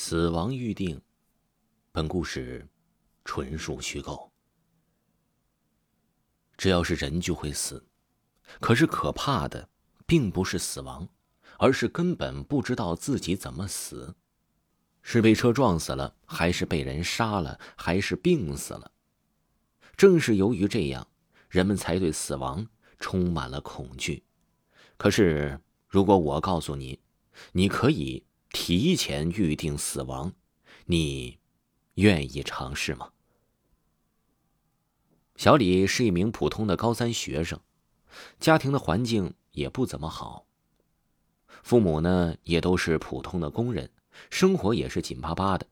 死亡预定，本故事纯属虚构。只要是人就会死，可是可怕的并不是死亡，而是根本不知道自己怎么死，是被车撞死了，还是被人杀了，还是病死了？正是由于这样，人们才对死亡充满了恐惧。可是，如果我告诉你，你可以。提前预定死亡，你愿意尝试吗？小李是一名普通的高三学生，家庭的环境也不怎么好。父母呢也都是普通的工人，生活也是紧巴巴的，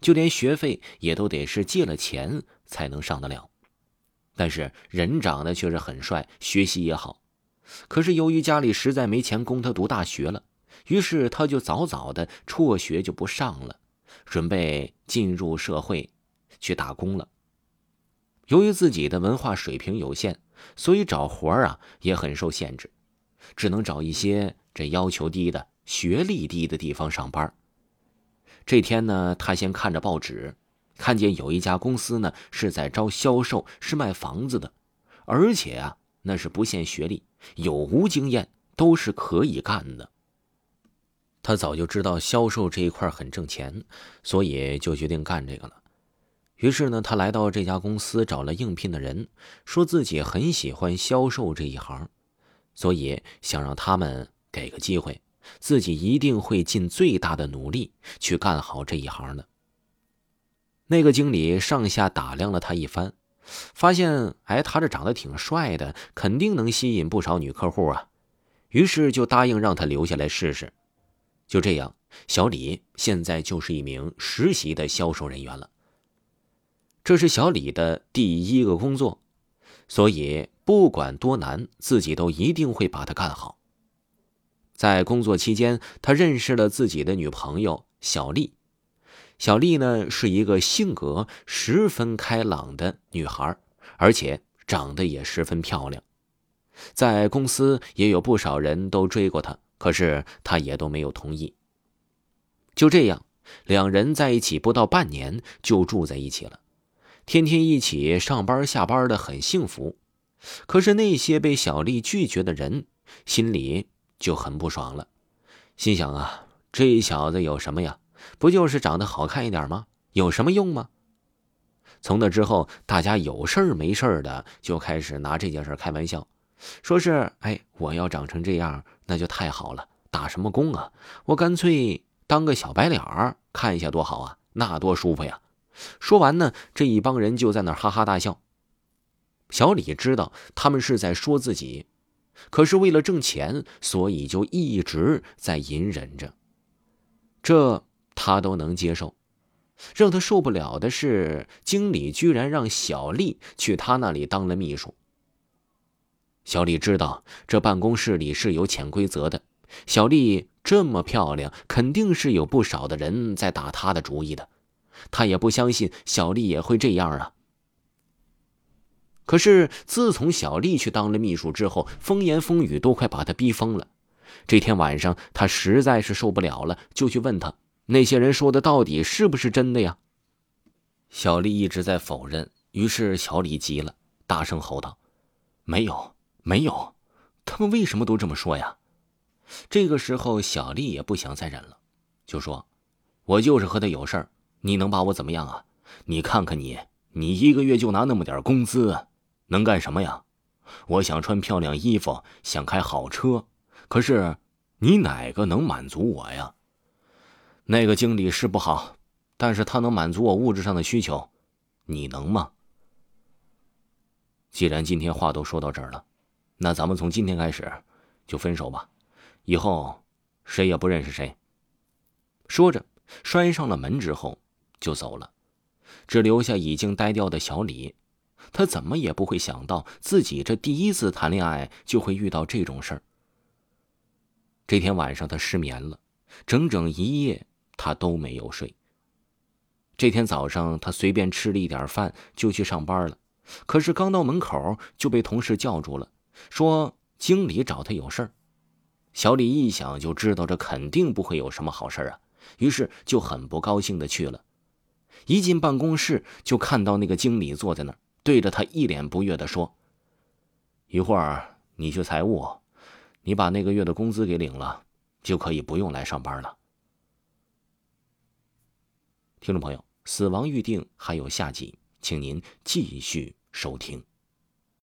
就连学费也都得是借了钱才能上得了。但是人长得却是很帅，学习也好。可是由于家里实在没钱供他读大学了。于是他就早早的辍学就不上了，准备进入社会去打工了。由于自己的文化水平有限，所以找活啊也很受限制，只能找一些这要求低的、学历低的地方上班。这天呢，他先看着报纸，看见有一家公司呢是在招销售，是卖房子的，而且啊那是不限学历，有无经验都是可以干的。他早就知道销售这一块很挣钱，所以就决定干这个了。于是呢，他来到这家公司找了应聘的人，说自己很喜欢销售这一行，所以想让他们给个机会，自己一定会尽最大的努力去干好这一行的。那个经理上下打量了他一番，发现哎，他这长得挺帅的，肯定能吸引不少女客户啊，于是就答应让他留下来试试。就这样，小李现在就是一名实习的销售人员了。这是小李的第一个工作，所以不管多难，自己都一定会把它干好。在工作期间，他认识了自己的女朋友小丽。小丽呢是一个性格十分开朗的女孩，而且长得也十分漂亮，在公司也有不少人都追过她。可是他也都没有同意。就这样，两人在一起不到半年就住在一起了，天天一起上班下班的很幸福。可是那些被小丽拒绝的人心里就很不爽了，心想啊，这小子有什么呀？不就是长得好看一点吗？有什么用吗？从那之后，大家有事儿没事儿的就开始拿这件事开玩笑。说是哎，我要长成这样，那就太好了。打什么工啊？我干脆当个小白脸儿，看一下多好啊，那多舒服呀！说完呢，这一帮人就在那哈哈大笑。小李知道他们是在说自己，可是为了挣钱，所以就一直在隐忍着。这他都能接受，让他受不了的是，经理居然让小丽去他那里当了秘书。小丽知道这办公室里是有潜规则的。小丽这么漂亮，肯定是有不少的人在打她的主意的。她也不相信小丽也会这样啊。可是自从小丽去当了秘书之后，风言风语都快把她逼疯了。这天晚上，她实在是受不了了，就去问他那些人说的到底是不是真的呀？小丽一直在否认。于是小李急了，大声吼道：“没有！”没有，他们为什么都这么说呀？这个时候，小丽也不想再忍了，就说：“我就是和他有事儿，你能把我怎么样啊？你看看你，你一个月就拿那么点工资，能干什么呀？我想穿漂亮衣服，想开好车，可是你哪个能满足我呀？那个经理是不好，但是他能满足我物质上的需求，你能吗？既然今天话都说到这儿了。”那咱们从今天开始就分手吧，以后谁也不认识谁。说着，摔上了门之后就走了，只留下已经呆掉的小李。他怎么也不会想到，自己这第一次谈恋爱就会遇到这种事儿。这天晚上他失眠了，整整一夜他都没有睡。这天早上他随便吃了一点饭就去上班了，可是刚到门口就被同事叫住了。说经理找他有事儿，小李一想就知道这肯定不会有什么好事啊，于是就很不高兴的去了。一进办公室，就看到那个经理坐在那儿，对着他一脸不悦的说：“一会儿你去财务，你把那个月的工资给领了，就可以不用来上班了。”听众朋友，死亡预定还有下集，请您继续收听。